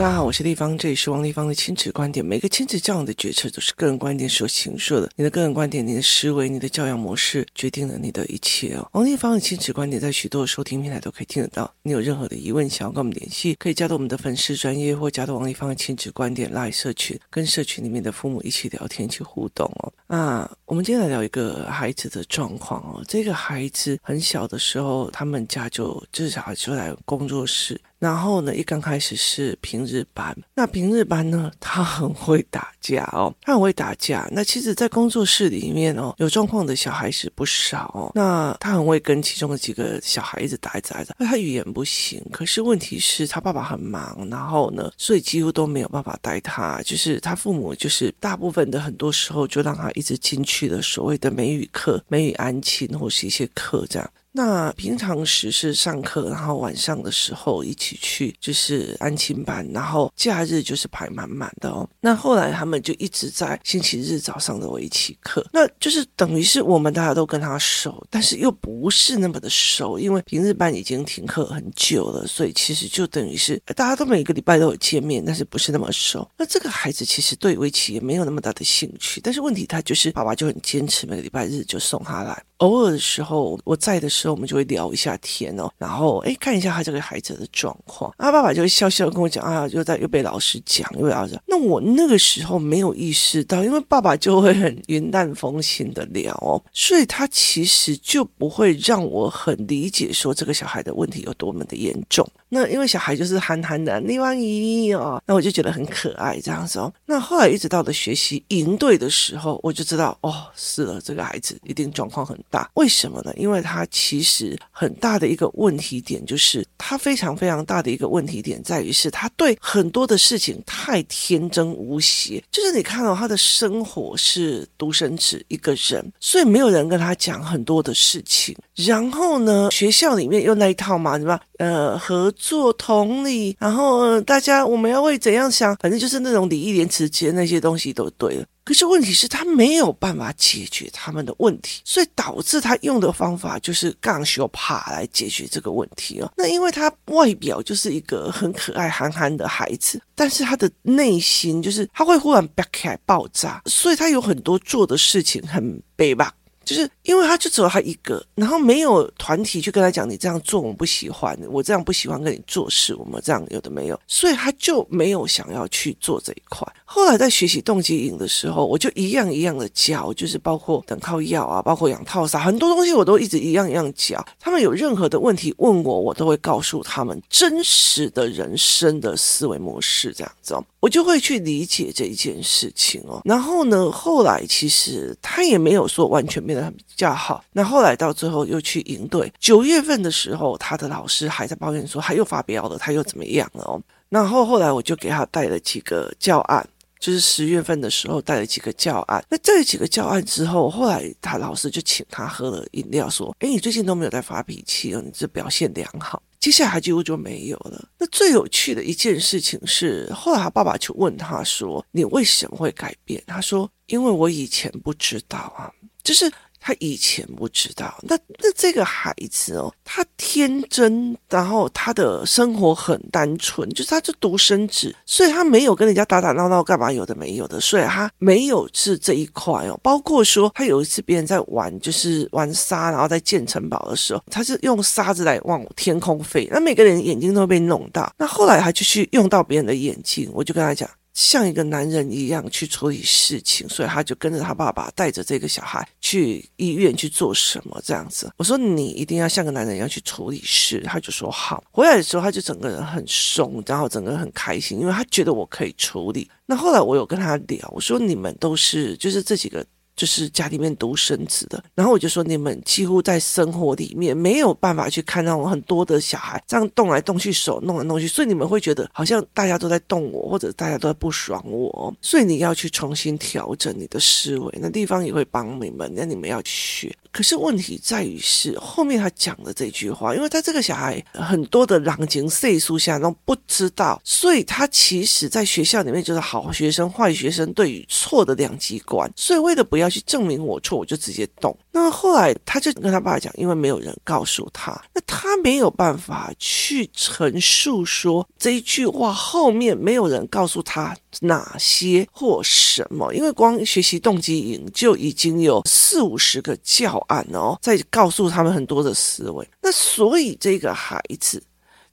大家好，我是丽芳，这里是王丽芳的亲子观点。每个亲子教养的决策都是个人观点所形塑的。你的个人观点、你的思维、你的教养模式，决定了你的一切哦。王丽芳的亲子观点在许多收听平台都可以听得到。你有任何的疑问，想要跟我们联系，可以加到我们的粉丝专业，或加到王丽芳的亲子观点拉社群，跟社群里面的父母一起聊天、一起互动哦。那，我们今天来聊一个孩子的状况哦。这个孩子很小的时候，他们家就至少就来工作室。然后呢，一刚开始是平日班，那平日班呢，他很会打架哦，他很会打架。那其实，在工作室里面哦，有状况的小孩子不少哦。那他很会跟其中的几个小孩子打一打一打，他语言不行，可是问题是他爸爸很忙，然后呢，所以几乎都没有办法带他。就是他父母，就是大部分的很多时候就让他一直进去了所谓的美语课、美语安亲或是一些课这样。那平常时是上课，然后晚上的时候一起去，就是安亲班，然后假日就是排满满的哦。那后来他们就一直在星期日早上的围棋课，那就是等于是我们大家都跟他熟，但是又不是那么的熟，因为平日班已经停课很久了，所以其实就等于是大家都每个礼拜都有见面，但是不是那么熟。那这个孩子其实对围棋也没有那么大的兴趣，但是问题他就是爸爸就很坚持，每个礼拜日就送他来。偶尔的时候我在的时候，我们就会聊一下天哦，然后哎看一下他这个孩子的状况。他爸爸就会笑笑跟我讲啊，又在又被老师讲，又被老师讲。那我那个时候没有意识到，因为爸爸就会很云淡风轻的聊哦，所以他其实就不会让我很理解说这个小孩的问题有多么的严重。那因为小孩就是憨憨的，丽芳姨哦，那我就觉得很可爱这样子哦。那后来一直到了学习营队的时候，我就知道哦，是了，这个孩子一定状况很大。为什么呢？因为他其实很大的一个问题点就是，他非常非常大的一个问题点在于是，他对很多的事情太天真无邪。就是你看到他的生活是独生子一个人，所以没有人跟他讲很多的事情。然后呢，学校里面又那一套嘛，什么呃合作同理，然后大家我们要为怎样想，反正就是那种礼义廉耻间那些东西都对了。可是问题是，他没有办法解决他们的问题，所以导致他用的方法就是杠修爬来解决这个问题哦。那因为他外表就是一个很可爱憨憨的孩子，但是他的内心就是他会忽然爆开来爆炸，所以他有很多做的事情很悲吧。就是因为他就只有他一个，然后没有团体去跟他讲，你这样做我们不喜欢，我这样不喜欢跟你做事，我们这样有的没有，所以他就没有想要去做这一块。后来在学习动机营的时候，我就一样一样的教，就是包括等靠药啊，包括养套啥，很多东西我都一直一样一样教。他们有任何的问题问我，我都会告诉他们真实的人生的思维模式，这样子哦，我就会去理解这一件事情哦。然后呢，后来其实他也没有说完全。变得很较好。那后来到最后又去营队。九月份的时候，他的老师还在抱怨说他又发飙了，他又怎么样了哦？然后后来我就给他带了几个教案，就是十月份的时候带了几个教案。那这几个教案之后，后来他老师就请他喝了饮料，说：“诶，你最近都没有在发脾气哦，你这表现良好。”接下来几乎就没有了。那最有趣的一件事情是，后来他爸爸就问他说：“你为什么会改变？”他说：“因为我以前不知道啊。”就是他以前不知道，那那这个孩子哦，他天真，然后他的生活很单纯，就是他是独生子，所以他没有跟人家打打闹闹干嘛，有的没有的，所以他没有是这一块哦。包括说他有一次别人在玩，就是玩沙，然后在建城堡的时候，他是用沙子来往天空飞，那每个人眼睛都被弄到。那后来他就去用到别人的眼睛，我就跟他讲。像一个男人一样去处理事情，所以他就跟着他爸爸带着这个小孩去医院去做什么这样子。我说你一定要像个男人一样去处理事，他就说好。回来的时候他就整个人很松，然后整个人很开心，因为他觉得我可以处理。那后来我有跟他聊，我说你们都是就是这几个。就是家里面独生子的，然后我就说你们几乎在生活里面没有办法去看到很多的小孩这样动来动去，手弄来弄去，所以你们会觉得好像大家都在动我，或者大家都在不爽我，所以你要去重新调整你的思维，那地方也会帮你们，那你们要去。可是问题在于是后面他讲的这句话，因为他这个小孩很多的狼情岁数下都不知道，所以他其实在学校里面就是好学生、坏学生对与错的两极观，所以为了不要去证明我错，我就直接动。那后来他就跟他爸讲，因为没有人告诉他，那他没有办法去陈述说这一句话后面没有人告诉他哪些或什么，因为光学习动机营就已经有四五十个教案哦，在告诉他们很多的思维。那所以这个孩子，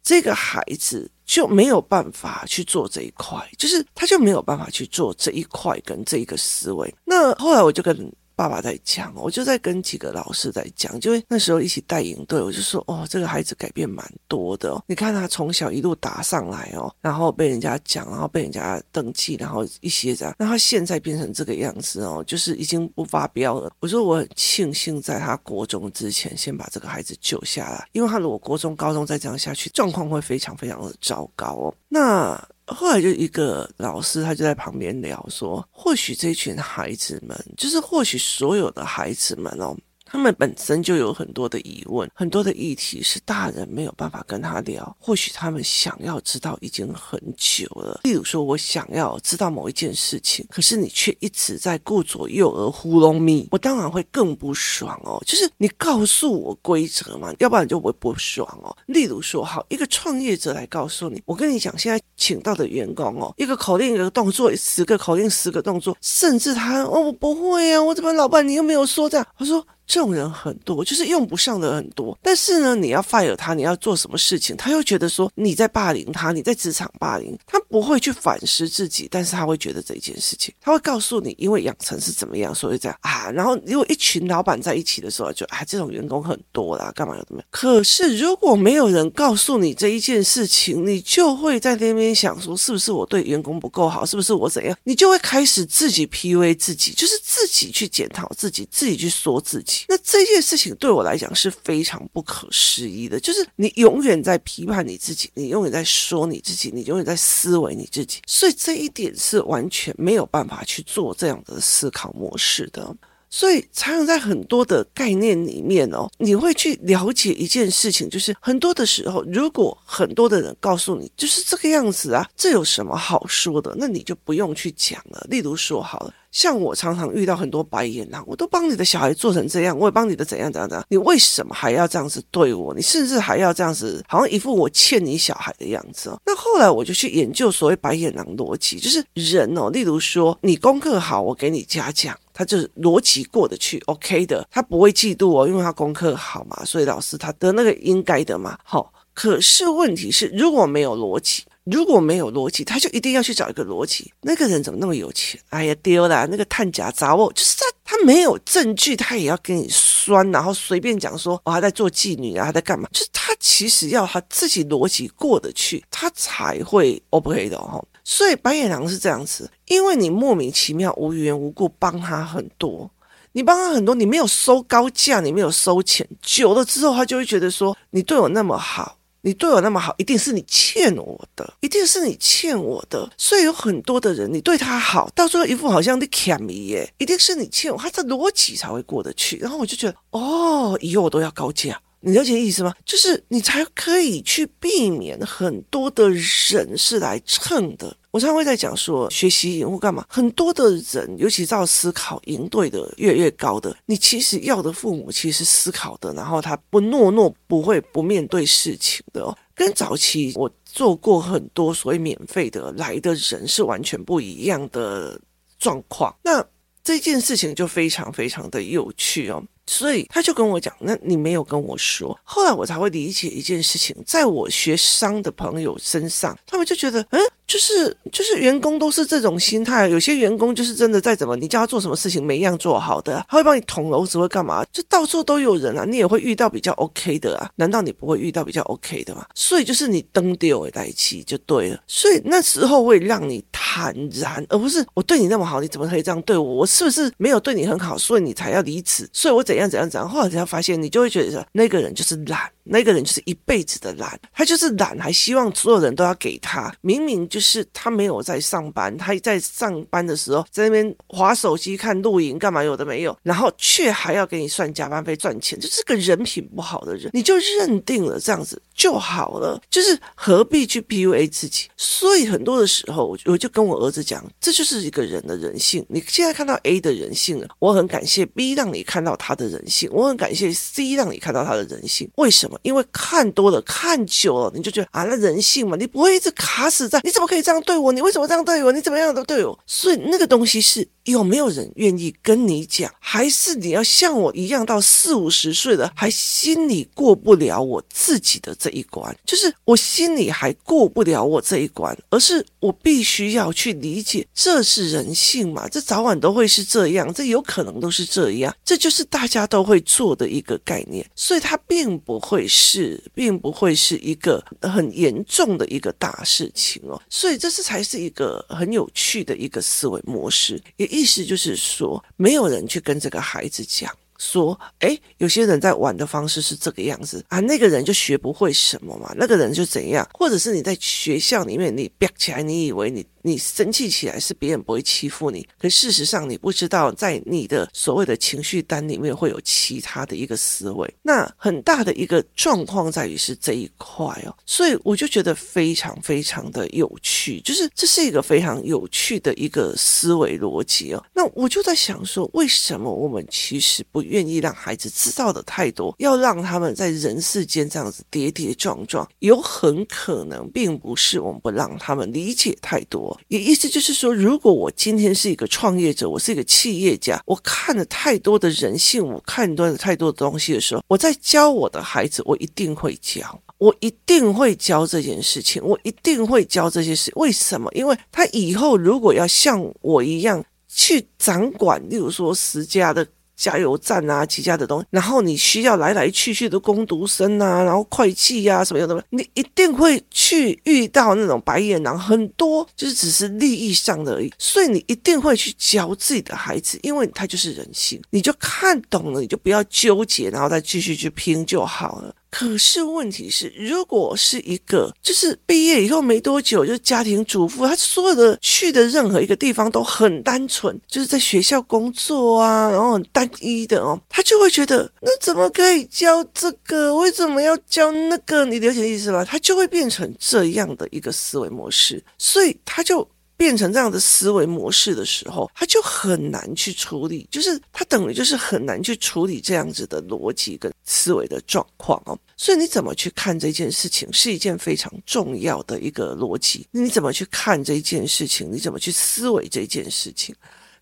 这个孩子就没有办法去做这一块，就是他就没有办法去做这一块跟这一个思维。那后来我就跟。爸爸在讲，我就在跟几个老师在讲，就那时候一起带营队，我就说哦，这个孩子改变蛮多的。你看他从小一路打上来哦，然后被人家讲，然后被人家登记，然后一些这样，那他现在变成这个样子哦，就是已经不发飙了。我说我很庆幸在他国中之前先把这个孩子救下来，因为他如果国中、高中再这样下去，状况会非常非常的糟糕哦。那。后来就一个老师，他就在旁边聊说，或许这群孩子们，就是或许所有的孩子们哦。他们本身就有很多的疑问，很多的议题是大人没有办法跟他聊。或许他们想要知道已经很久了。例如说，我想要知道某一件事情，可是你却一直在顾左右而糊弄你，我当然会更不爽哦。就是你告诉我规则嘛，要不然就会不爽哦。例如说，好，一个创业者来告诉你，我跟你讲，现在请到的员工哦，一个口令一个动作，十个口令十个动作，甚至他哦，我不会啊，我怎么老板你又没有说这样？我说。这种人很多，就是用不上的很多。但是呢，你要 fire 他，你要做什么事情，他又觉得说你在霸凌他，你在职场霸凌他，不会去反思自己，但是他会觉得这一件事情，他会告诉你，因为养成是怎么样，所以这样啊。然后如果一群老板在一起的时候，就啊，这种员工很多啦，干嘛要怎么样？可是如果没有人告诉你这一件事情，你就会在那边想说，是不是我对员工不够好？是不是我怎样？你就会开始自己 PUA 自己，就是自己去检讨自己，自己去说自己。那这件事情对我来讲是非常不可思议的，就是你永远在批判你自己，你永远在说你自己，你永远在思维你自己，所以这一点是完全没有办法去做这样的思考模式的。所以，常常在很多的概念里面哦，你会去了解一件事情，就是很多的时候，如果很多的人告诉你就是这个样子啊，这有什么好说的？那你就不用去讲了。例如说，好了。像我常常遇到很多白眼狼，我都帮你的小孩做成这样，我也帮你的怎样怎样怎样，你为什么还要这样子对我？你甚至还要这样子，好像一副我欠你小孩的样子哦。那后来我就去研究所谓白眼狼逻辑，就是人哦，例如说你功课好，我给你嘉奖，他就是逻辑过得去，OK 的，他不会嫉妒哦，因为他功课好嘛，所以老师他得那个应该的嘛。好，可是问题是如果没有逻辑。如果没有逻辑，他就一定要去找一个逻辑。那个人怎么那么有钱？哎呀，丢了！那个探假杂物，就是他，他没有证据，他也要跟你酸，然后随便讲说，哦，他在做妓女啊，他在干嘛？就是他其实要他自己逻辑过得去，他才会 OK 的哦。所以白眼狼是这样子，因为你莫名其妙、无缘无故帮他很多，你帮他很多，你没有收高价，你没有收钱，久了之后，他就会觉得说，你对我那么好。你对我那么好，一定是你欠我的，一定是你欠我的。所以有很多的人，你对他好，到最后一副好像你欠你耶，一定是你欠我，他这逻辑才会过得去。然后我就觉得，哦，以后我都要高价。你了解意思吗？就是你才可以去避免很多的人是来蹭的。我常常会在讲说，学习营或干嘛，很多的人，尤其照思考营队的越来越高的，你其实要的父母其实是思考的，然后他不懦弱，不会不面对事情的哦。跟早期我做过很多所谓免费的来的人是完全不一样的状况。那这件事情就非常非常的有趣哦。所以他就跟我讲，那你没有跟我说，后来我才会理解一件事情，在我学商的朋友身上，他们就觉得，嗯。就是就是员工都是这种心态，有些员工就是真的再怎么你叫他做什么事情，每一样做好的，他会帮你捅娄子会干嘛？就到处都有人啊，你也会遇到比较 OK 的啊，难道你不会遇到比较 OK 的吗？所以就是你登丢为代气就对了，所以那时候会让你坦然，而不是我对你那么好，你怎么可以这样对我？我是不是没有对你很好，所以你才要离职？所以我怎怎样怎样怎样？后来才发现，你就会觉得那个人就是懒。那个人就是一辈子的懒，他就是懒，还希望所有人都要给他。明明就是他没有在上班，他在上班的时候在那边划手机、看录影，干嘛有的没有，然后却还要给你算加班费赚钱，就是个人品不好的人，你就认定了这样子就好了，就是何必去 PUA 自己？所以很多的时候，我就跟我儿子讲，这就是一个人的人性。你现在看到 A 的人性了，我很感谢 B 让你看到他的人性，我很感谢 C 让你看到他的人性。为什么？因为看多了、看久了，你就觉得啊，那人性嘛，你不会一直卡死在，你怎么可以这样对我？你为什么这样对我？你怎么样都对我？所以那个东西是。有没有人愿意跟你讲？还是你要像我一样到四五十岁了，还心里过不了我自己的这一关？就是我心里还过不了我这一关，而是我必须要去理解，这是人性嘛？这早晚都会是这样，这有可能都是这样，这就是大家都会做的一个概念，所以它并不会是，并不会是一个很严重的一个大事情哦。所以这是才是一个很有趣的一个思维模式，也。意思就是说，没有人去跟这个孩子讲说，诶，有些人在玩的方式是这个样子啊，那个人就学不会什么嘛，那个人就怎样，或者是你在学校里面你憋起来，你以为你。你生气起来是别人不会欺负你，可事实上你不知道，在你的所谓的情绪单里面会有其他的一个思维。那很大的一个状况在于是这一块哦，所以我就觉得非常非常的有趣，就是这是一个非常有趣的一个思维逻辑哦。那我就在想说，为什么我们其实不愿意让孩子知道的太多，要让他们在人世间这样子跌跌撞撞，有很可能并不是我们不让他们理解太多。也意思就是说，如果我今天是一个创业者，我是一个企业家，我看了太多的人性，我看多了太多的东西的时候，我在教我的孩子，我一定会教，我一定会教这件事情，我一定会教这些事。为什么？因为他以后如果要像我一样去掌管，例如说十家的。加油站啊，其他的东西，然后你需要来来去去的工读生啊，然后会计、啊、什么样的，你一定会去遇到那种白眼狼，很多就是只是利益上的而已，所以你一定会去教自己的孩子，因为他就是人性，你就看懂了，你就不要纠结，然后再继续去拼就好了。可是问题是，如果是一个就是毕业以后没多久就是家庭主妇，他所有的去的任何一个地方都很单纯，就是在学校工作啊，然后很单一的哦，他就会觉得那怎么可以教这个？为什么要教那个？你了解意思吧？他就会变成这样的一个思维模式，所以他就。变成这样的思维模式的时候，他就很难去处理，就是他等于就是很难去处理这样子的逻辑跟思维的状况哦。所以你怎么去看这件事情，是一件非常重要的一个逻辑。你怎么去看这件事情？你怎么去思维这件事情？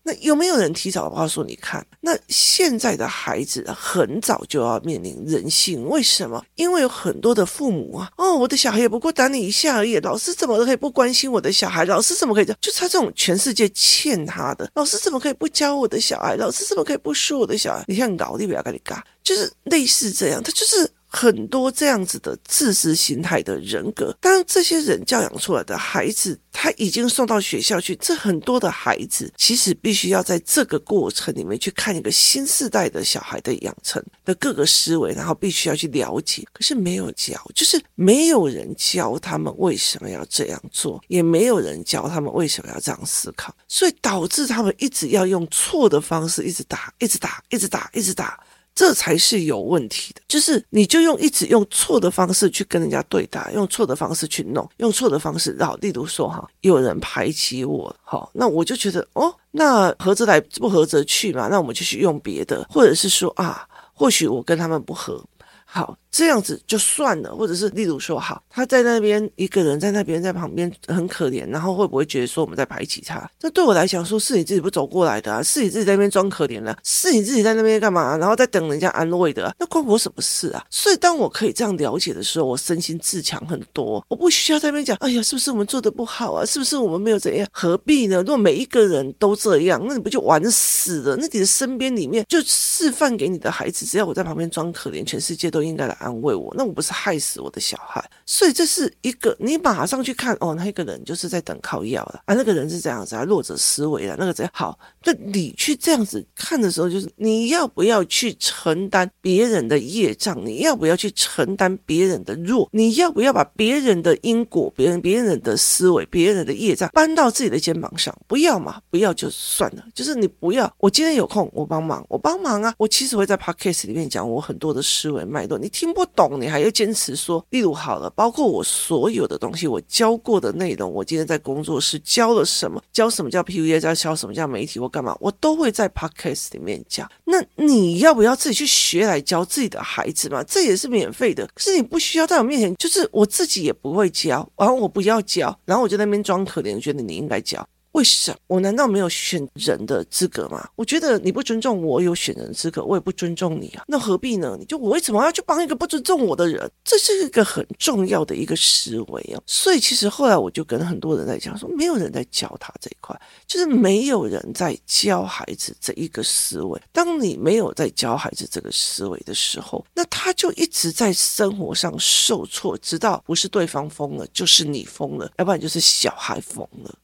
那有没有人提早告诉你看？那现在的孩子很早就要面临人性，为什么？因为有很多的父母啊，哦，我的小孩也不过打你一下而已，老师怎么都可以不关心我的小孩？老师怎么可以这样？就他这种全世界欠他的，老师怎么可以不教我的小孩？老师怎么可以不说我的小孩？你像搞你不要跟你搞，就是类似这样，他就是。很多这样子的自私心态的人格，当这些人教养出来的孩子，他已经送到学校去，这很多的孩子其实必须要在这个过程里面去看一个新世代的小孩的养成的各个思维，然后必须要去了解。可是没有教，就是没有人教他们为什么要这样做，也没有人教他们为什么要这样思考，所以导致他们一直要用错的方式，一直打，一直打，一直打，一直打。这才是有问题的，就是你就用一直用错的方式去跟人家对打，用错的方式去弄，用错的方式，然后例如说哈，有人排挤我，好，那我就觉得哦，那合则来，不合则去嘛，那我们就去用别的，或者是说啊，或许我跟他们不合，好。这样子就算了，或者是例如说，好，他在那边一个人在那边在旁边很可怜，然后会不会觉得说我们在排挤他？那对我来讲，说是你自己不走过来的啊，是你自己在那边装可怜了，是你自己在那边干嘛？然后在等人家安慰的，那关我什么事啊？所以当我可以这样了解的时候，我身心自强很多，我不需要在那边讲，哎呀，是不是我们做的不好啊？是不是我们没有怎样？何必呢？如果每一个人都这样，那你不就完死了？那你的身边里面就示范给你的孩子，只要我在旁边装可怜，全世界都应该来安慰我，那我不是害死我的小孩？所以这是一个你马上去看哦，那个人就是在等靠药了啊，那个人是这样子啊，弱者思维了，那个怎样好？那你去这样子看的时候，就是你要不要去承担别人的业障？你要不要去承担别人的弱？你要不要把别人的因果、别人别人的思维、别人的业障搬到自己的肩膀上？不要嘛，不要就算了。就是你不要，我今天有空，我帮忙，我帮忙啊。我其实会在 podcast 里面讲我很多的思维脉络，你听不懂，你还要坚持说。例如好了，包括我所有的东西，我教过的内容，我今天在工作室教了什么，教什么叫 PUA，教教什么叫媒体，或干嘛，我都会在 podcast 里面讲。那你要不要自己去学来教自己的孩子嘛？这也是免费的，可是你不需要在我面前，就是我自己也不会教，然后我不要教，然后我就在那边装可怜，觉得你应该教。为什么我难道没有选人的资格吗？我觉得你不尊重我有选人资格，我也不尊重你啊。那何必呢？你就我为什么要去帮一个不尊重我的人？这是一个很重要的一个思维啊。所以其实后来我就跟很多人在讲说，没有人在教他这一块，就是没有人在教孩子这一个思维。当你没有在教孩子这个思维的时候，那他就一直在生活上受挫，直到不是对方疯了，就是你疯了，要不然就是小孩疯了。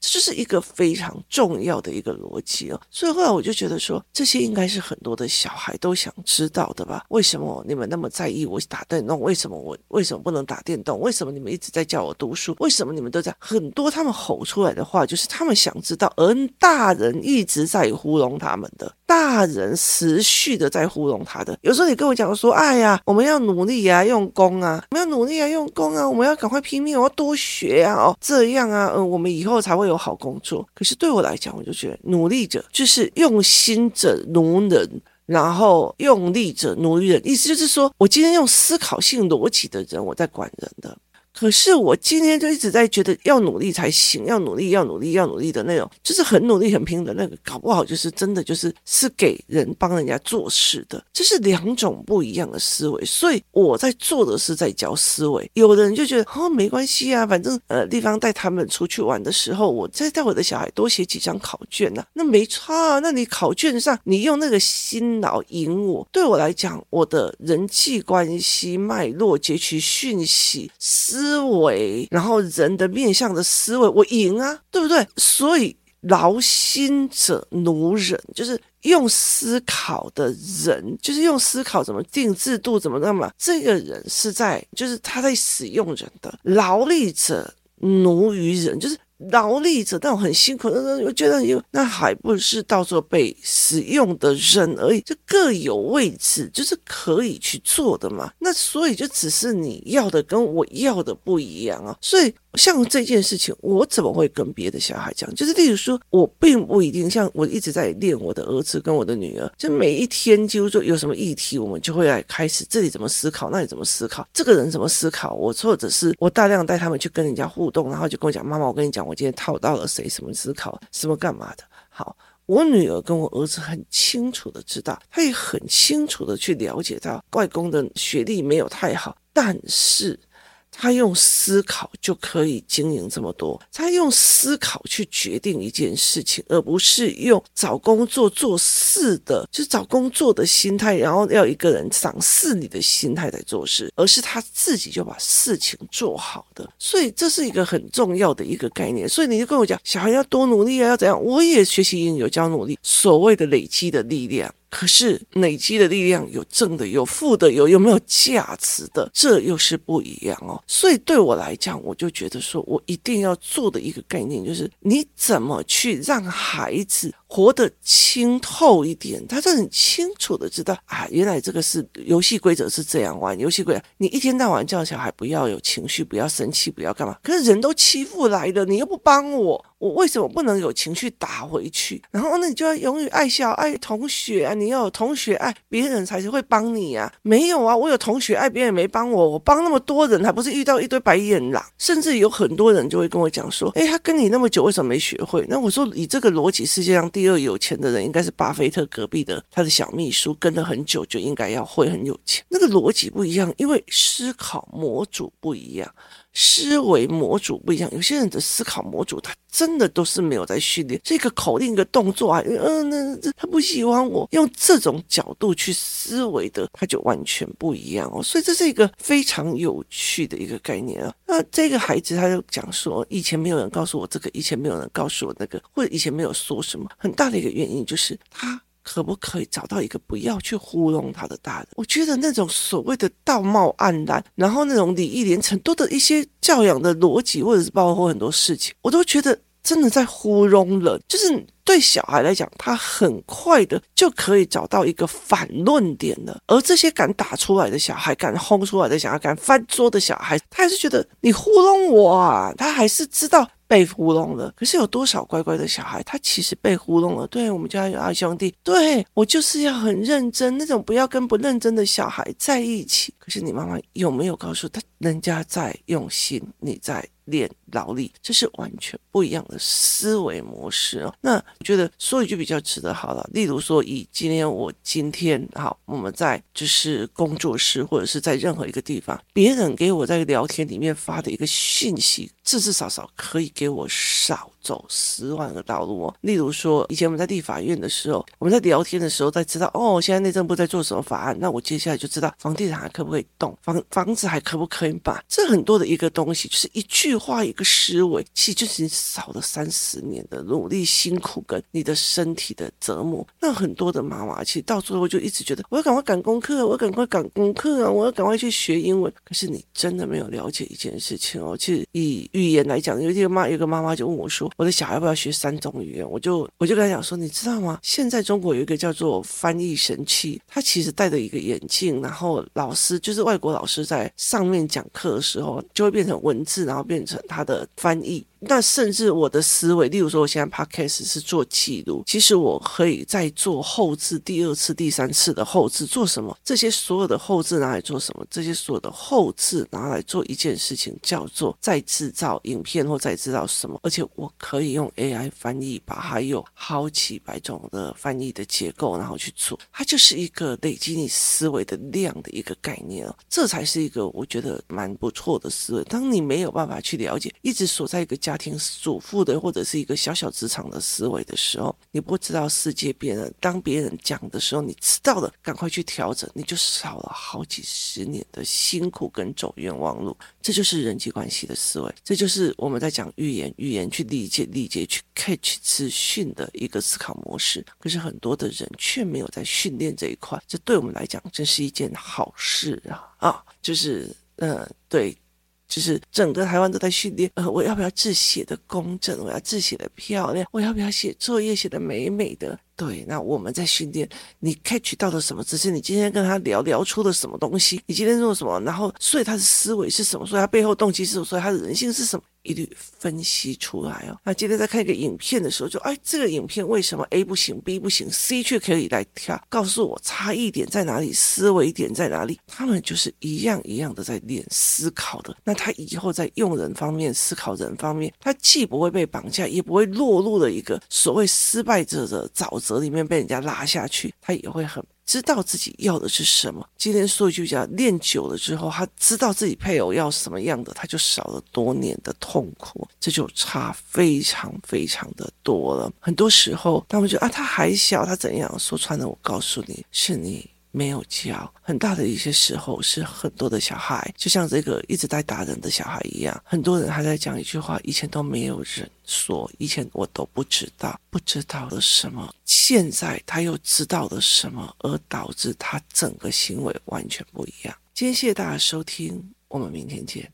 这就是一个非常重要的一个逻辑哦，所以后来我就觉得说，这些应该是很多的小孩都想知道的吧？为什么你们那么在意我打电动？为什么我为什么不能打电动？为什么你们一直在叫我读书？为什么你们都在很多他们吼出来的话，就是他们想知道，而大人一直在糊弄他们的。大人持续的在糊弄他的，有时候你跟我讲说，哎呀，我们要努力啊，用功啊，我们要努力啊，用功啊，我们要赶快拼命，我要多学啊，哦，这样啊，嗯，我们以后才会有好工作。可是对我来讲，我就觉得努力者就是用心者奴人，然后用力者奴于人，意思就是说我今天用思考性逻辑的人，我在管人的。可是我今天就一直在觉得要努力才行，要努力，要努力，要努力的那种，就是很努力、很拼的那个，搞不好就是真的就是是给人帮人家做事的，这是两种不一样的思维。所以我在做的是在教思维。有的人就觉得哦，没关系啊，反正呃地方带他们出去玩的时候，我再带我的小孩多写几张考卷呢、啊，那没差啊。那你考卷上你用那个心脑赢我，对我来讲，我的人际关系脉络截取讯息思。思维，然后人的面向的思维，我赢啊，对不对？所以劳心者奴人，就是用思考的人，就是用思考怎么定制度，怎么那么，这个人是在，就是他在使用人的劳力者奴于人，就是。劳力者那种很辛苦的，我觉得有那还不是到时候被使用的人而已，就各有位置，就是可以去做的嘛。那所以就只是你要的跟我要的不一样啊，所以。像这件事情，我怎么会跟别的小孩讲？就是例如说，我并不一定像我一直在练我的儿子跟我的女儿，就每一天就是说有什么议题，我们就会来开始这里怎么思考，那里怎么思考，这个人怎么思考。我或者是我大量带他们去跟人家互动，然后就跟我讲：“妈妈，我跟你讲，我今天套到了谁，什么思考，什么干嘛的。”好，我女儿跟我儿子很清楚的知道，他也很清楚的去了解到外公的学历没有太好，但是。他用思考就可以经营这么多，他用思考去决定一件事情，而不是用找工作做事的，就是找工作的心态，然后要一个人赏识你的心态来做事，而是他自己就把事情做好的。所以这是一个很重要的一个概念。所以你就跟我讲，小孩要多努力啊，要怎样？我也学习英语有教努力，所谓的累积的力量。可是累积的力量有正的，有负的，有有没有价值的，这又是不一样哦。所以对我来讲，我就觉得说，我一定要做的一个概念就是，你怎么去让孩子活得清透一点，他就很清楚的知道啊，原来这个是游戏规则是这样玩，游戏规则，你一天到晚叫小孩不要有情绪，不要生气，不要干嘛，可是人都欺负来的，你又不帮我。我为什么不能有情绪打回去？然后那你就要永远爱笑爱同学啊！你要有同学爱别人才是会帮你啊！没有啊，我有同学爱别人没帮我，我帮那么多人，还不是遇到一堆白眼狼？甚至有很多人就会跟我讲说：“哎，他跟你那么久，为什么没学会？”那我说：“以这个逻辑，世界上第二有钱的人应该是巴菲特隔壁的他的小秘书，跟了很久就应该要会很有钱。那个逻辑不一样，因为思考模组不一样。”思维模组不一样，有些人的思考模组他真的都是没有在训练，这个口令一个动作啊，嗯，那他不喜欢我用这种角度去思维的，他就完全不一样哦。所以这是一个非常有趣的一个概念啊。那这个孩子他就讲说，以前没有人告诉我这个，以前没有人告诉我那个，或者以前没有说什么，很大的一个原因就是他。可不可以找到一个不要去糊弄他的大人？我觉得那种所谓的道貌岸然，然后那种礼义廉耻，多的一些教养的逻辑，或者是包括很多事情，我都觉得真的在糊弄人。就是对小孩来讲，他很快的就可以找到一个反论点了。而这些敢打出来的小孩，敢轰出来的小孩，敢翻桌的小孩，他还是觉得你糊弄我啊，他还是知道。被糊弄了，可是有多少乖乖的小孩，他其实被糊弄了。对，我们家有二兄弟，对，我就是要很认真，那种不要跟不认真的小孩在一起。可是你妈妈有没有告诉他，人家在用心，你在练劳力，这是完全不一样的思维模式哦。那我觉得说一句比较值得好了，例如说，以今天我今天好，我们在就是工作室或者是在任何一个地方，别人给我在聊天里面发的一个讯息，至至少少可以给我少走十万个道路哦。例如说，以前我们在立法院的时候，我们在聊天的时候，在知道哦，现在内政部在做什么法案，那我接下来就知道房地产还可不可以动，房房子还可不可以买，这很多的一个东西，就是一句话一个思维，其实就是你少了三十年的努力辛苦跟你的身体的折磨。那很多的妈妈其实到最后就一直觉得，我要赶快赶功课，我要赶快赶功课啊，我要赶快去学英文。可是你真的没有了解一件事情哦，其实以语言来讲，有一个妈，有个妈妈就问我说：“我的小孩要不要学三种语言？”我就我就跟他讲说：“你知道吗？现在中国有一个叫做翻译神器，他其实戴着一个眼镜，然后老师就是外国老师在上面讲课的时候，就会变成文字，然后变成他的翻译。”那甚至我的思维，例如说，我现在 podcast 是做记录，其实我可以再做后置，第二次、第三次的后置做什么？这些所有的后置拿来做什么？这些所有的后置拿来做一件事情，叫做再制造影片或再制造什么？而且我可以用 AI 翻译，把它有好几百种的翻译的结构，然后去做，它就是一个累积你思维的量的一个概念哦。这才是一个我觉得蛮不错的思维。当你没有办法去了解，一直锁在一个。家庭主妇的或者是一个小小职场的思维的时候，你不知道世界变了。当别人讲的时候，你知道了，赶快去调整，你就少了好几十年的辛苦跟走冤枉路。这就是人际关系的思维，这就是我们在讲语言，语言去理解、理解、去 catch 资讯的一个思考模式。可是很多的人却没有在训练这一块，这对我们来讲真是一件好事啊！啊，就是嗯、对。就是整个台湾都在训练，呃，我要不要字写的工整？我要字写的漂亮？我要不要写作业写的美美的？对，那我们在训练，你 catch 到的什么？只是你今天跟他聊聊出了什么东西？你今天做什么？然后，所以他的思维是什么？所以他背后动机是什么？所以他的人性是什么？一律分析出来哦。那今天在看一个影片的时候，就哎，这个影片为什么 A 不行，B 不行，C 却可以来跳？告诉我差异点在哪里，思维点在哪里？他们就是一样一样的在练思考的。那他以后在用人方面、思考人方面，他既不会被绑架，也不会落入了一个所谓失败者的沼泽泽里面被人家拉下去，他也会很。知道自己要的是什么。今天说一句讲，练久了之后，他知道自己配偶要什么样的，他就少了多年的痛苦，这就差非常非常的多了。很多时候，他们就啊，他还小，他怎样？说穿了，我告诉你，是你。没有教，很大的一些时候是很多的小孩，就像这个一直在打人的小孩一样，很多人还在讲一句话：以前都没有人说，以前我都不知道，不知道了什么，现在他又知道了什么，而导致他整个行为完全不一样。今天谢谢大家收听，我们明天见。